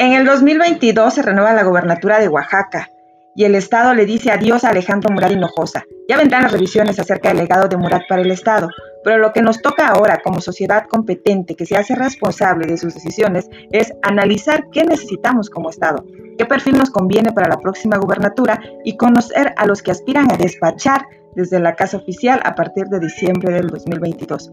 En el 2022 se renueva la gobernatura de Oaxaca y el Estado le dice adiós a Alejandro Murat Hinojosa. Ya vendrán las revisiones acerca del legado de Murat para el Estado, pero lo que nos toca ahora como sociedad competente que se hace responsable de sus decisiones es analizar qué necesitamos como Estado, qué perfil nos conviene para la próxima gubernatura y conocer a los que aspiran a despachar desde la Casa Oficial a partir de diciembre del 2022.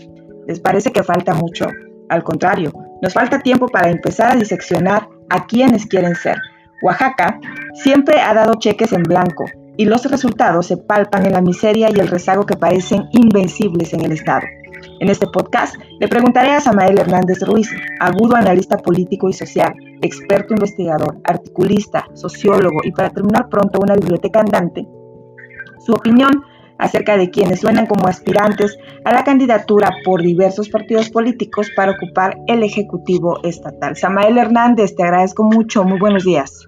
¿Les parece que falta mucho? Al contrario, nos falta tiempo para empezar a diseccionar a quienes quieren ser. Oaxaca siempre ha dado cheques en blanco y los resultados se palpan en la miseria y el rezago que parecen invencibles en el Estado. En este podcast le preguntaré a Samael Hernández Ruiz, agudo analista político y social, experto investigador, articulista, sociólogo y para terminar pronto una biblioteca andante, su opinión acerca de quienes suenan como aspirantes a la candidatura por diversos partidos políticos para ocupar el Ejecutivo Estatal. Samael Hernández, te agradezco mucho. Muy buenos días.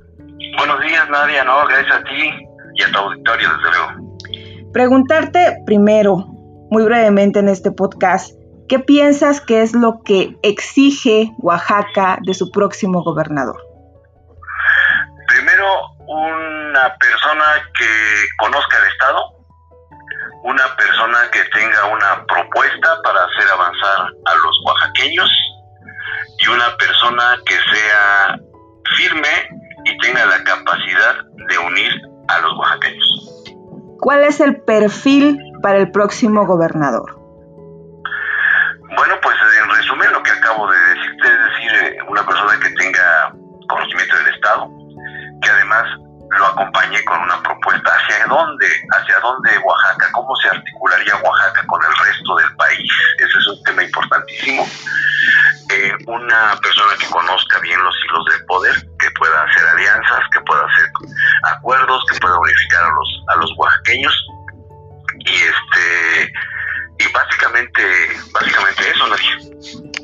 Buenos días, Nadia. No, gracias a ti y a tu auditorio, desde luego. Preguntarte primero, muy brevemente en este podcast, ¿qué piensas que es lo que exige Oaxaca de su próximo gobernador? Primero, una persona que conozca el Estado, una persona que tenga una propuesta para hacer avanzar a los oaxaqueños y una persona que sea firme y tenga la capacidad de unir a los oaxaqueños. ¿Cuál es el perfil para el próximo gobernador? Bueno, pues en resumen lo que acabo de decirte, es decir, eh, una persona que tenga conocimiento del Estado, que además lo acompañé con una propuesta hacia dónde, hacia dónde Oaxaca, cómo se articularía Oaxaca con el resto del país. Ese es un tema importantísimo. Eh, una persona que conozca bien los hilos del poder, que pueda hacer alianzas, que pueda hacer acuerdos, que pueda unificar a los, a los oaxaqueños. Y este y básicamente, básicamente eso, Nadia.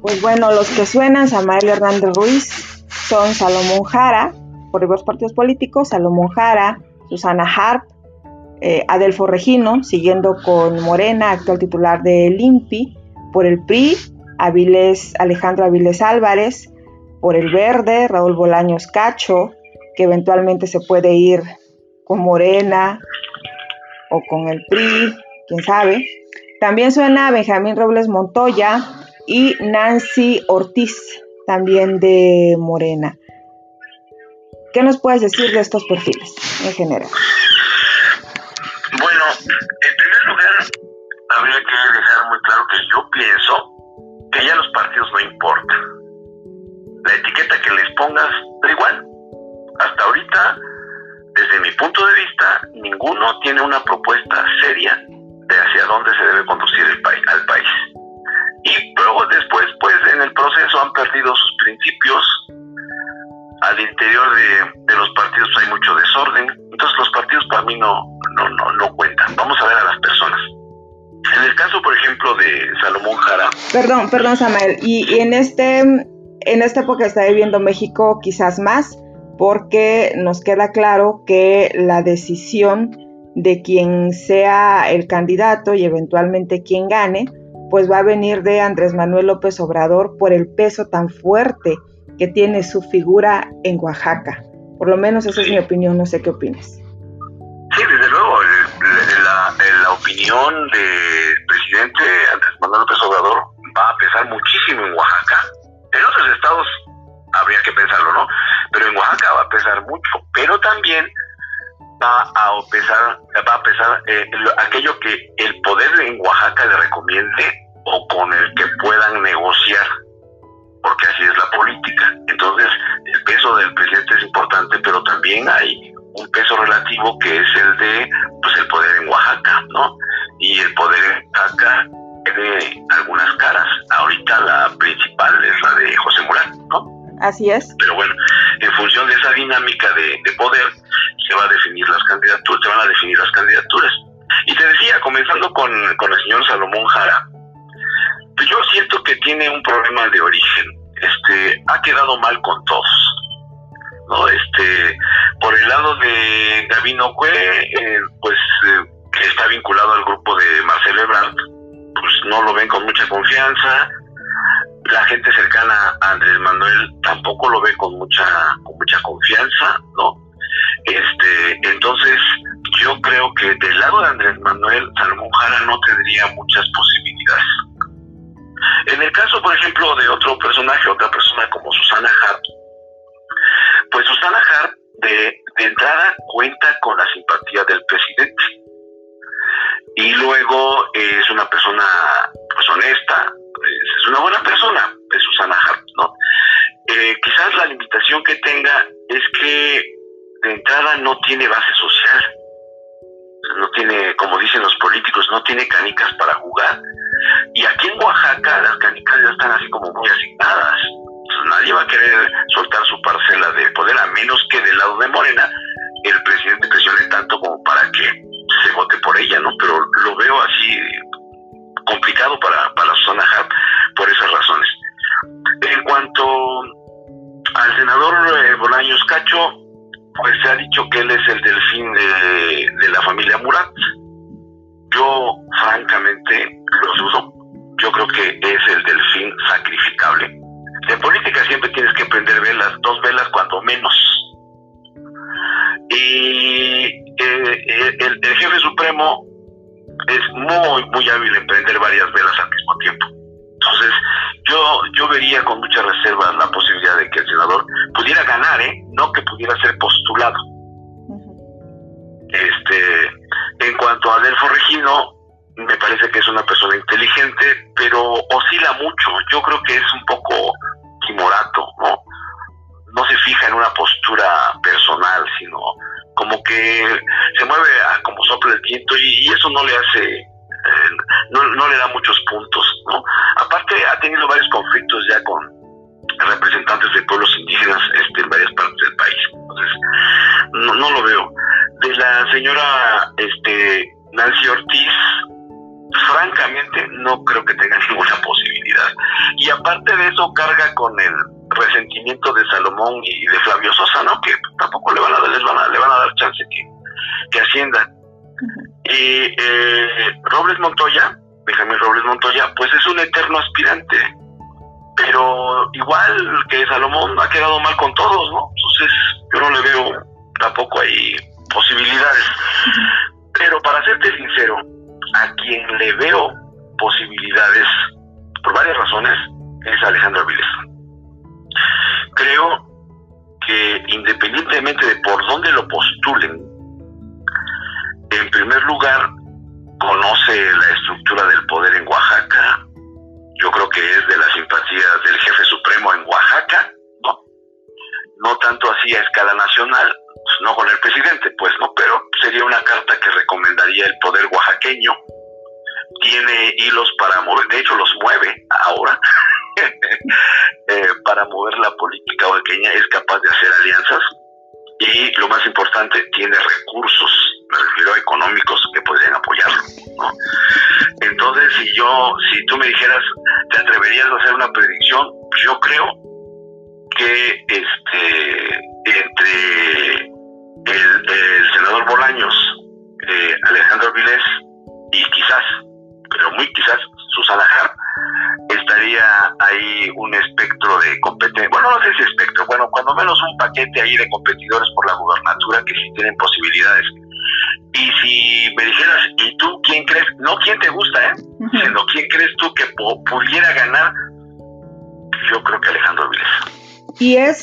Pues bueno, los que suenan, Samael Hernández Ruiz, son Salomón Jara, por diversos partidos políticos, Salomón Jara, Susana Harp, eh, Adelfo Regino, siguiendo con Morena, actual titular de INPI, por el PRI, Avilés, Alejandro Avilés Álvarez, por el Verde, Raúl Bolaños Cacho, que eventualmente se puede ir con Morena o con el PRI, quién sabe. También suena Benjamín Robles Montoya y Nancy Ortiz, también de Morena. ¿Qué nos puedes decir de estos perfiles en general? Bueno, en primer lugar, habría que dejar muy claro que yo pienso que ya los partidos no importan. La etiqueta que les pongas, da igual. Hasta ahorita, desde mi punto de vista, ninguno tiene una propuesta seria de hacia dónde se debe conducir el país, al país. Y luego después, pues en el proceso han perdido sus principios, al interior de, los partidos hay mucho desorden, entonces los partidos para mí no, no, no, no cuentan. Vamos a ver a las personas. En el caso, por ejemplo, de Salomón Jara. Perdón, perdón, Samuel. Y, en este, en esta época está viviendo México quizás más, porque nos queda claro que la decisión de quien sea el candidato y eventualmente quien gane, pues va a venir de Andrés Manuel López Obrador por el peso tan fuerte que tiene su figura en Oaxaca. Por lo menos esa es mi opinión, no sé qué opinas. Sí, desde luego, la, la opinión del presidente Andrés Manuel López Obrador va a pesar muchísimo en Oaxaca. En otros estados habría que pensarlo, ¿no? Pero en Oaxaca va a pesar mucho, pero también va a pesar, va a pesar eh, aquello que el poder en Oaxaca le recomiende o con el que puedan negociar porque así es la política. Entonces, el peso del presidente es importante, pero también hay un peso relativo que es el de pues el poder en Oaxaca, ¿no? Y el poder en Oaxaca tiene algunas caras. Ahorita la principal es la de José Murat, ¿no? Así es. Pero bueno, en función de esa dinámica de, poder, se va a definir las candidaturas, se van a definir las candidaturas. Y te decía, comenzando con, con el señor Salomón Jara, pues yo siento que tiene un problema de origen. Este, ha quedado mal con todos. ¿no? Este, por el lado de Gabino Cue, eh, pues eh, que está vinculado al grupo de Marcelo Ebrard, pues no lo ven con mucha confianza. la gente cercana a Andrés Manuel tampoco lo ve con mucha, con mucha confianza, ¿no? Este, entonces, yo creo que del lado de Andrés Manuel, Salomón Jara no tendría muchas posibilidades. En el caso, por ejemplo, de otro personaje, otra persona como Susana Hart, pues Susana Hart de, entrada cuenta con la simpatía del presidente. Y luego es una persona pues honesta, es una buena persona, es Susana Hart, ¿no? Eh, quizás la limitación que tenga es que de entrada no tiene base social, no tiene, como dicen los políticos, no tiene canicas para jugar. Senador eh, Bolaños Cacho, pues se ha dicho que él es el delfín de, la familia Murat. Yo, francamente, lo dudo. Yo creo que es el delfín sacrificable. En política siempre tienes que prender velas, dos velas cuando menos. Y eh, el, el, jefe supremo es muy, muy hábil en prender varias velas al mismo tiempo. Entonces, yo, yo vería con mucha reserva la posibilidad de que el senador pudiera ganar, ¿eh? no que pudiera ser postulado. Este, en cuanto a Adelfo Regino, me parece que es una persona inteligente, pero oscila mucho. Yo creo que es un poco timorato, ¿no? No se fija en una postura personal, sino como que se mueve a como sopla el viento y, eso no le hace, eh, no, le da muchos puntos, ¿no? Aparte ha tenido varios conflictos ya con representantes de pueblos indígenas este, en varias partes del país, entonces no, lo veo. De la señora este, Nancy Ortiz, francamente no creo que tenga ninguna posibilidad. Y aparte de eso carga con el resentimiento de Salomón y de Flavio Sosa, ¿no? Que tampoco le van a dar, les van a, le van a dar chance que, que ascienda. Y eh, Robles Montoya, Benjamín Robles Montoya, pues es un eterno aspirante, pero igual que Salomón ha quedado mal con todos, ¿no? Entonces yo no le veo tampoco ahí posibilidades. Pero para serte sincero, a quien le veo posibilidades, por varias razones, es Alejandro Avilés. Creo que independientemente de por dónde lo postulen, en primer lugar, conoce la estructura del poder en Oaxaca. Yo creo que es de las simpatías del jefe supremo en Oaxaca, ¿no? No tanto así a escala nacional, no con el presidente, pues no, pero sería una carta que recomendaría el poder oaxaqueño. Tiene hilos para mover, de hecho los mueve ahora, eh, para mover la política oaxaqueña, es capaz de hacer alianzas y lo más importante, tiene recursos, si yo, si tú me dijeras, ¿te atreverías a hacer una predicción? Yo creo que este entre el, senador Bolaños, eh, Alejandro Vilés y quizás, pero muy quizás, Susana Hart, estaría ahí un espectro de competencia, bueno, no sé si espectro, bueno, cuando menos un paquete ahí de competidores por la gubernatura que sí tienen posibilidades. Y si me dijeras, ¿y tú quién crees? No quién te gusta, ¿eh? Sino quién crees tú que pudiera ganar, yo creo que Alejandro Vilés. Y es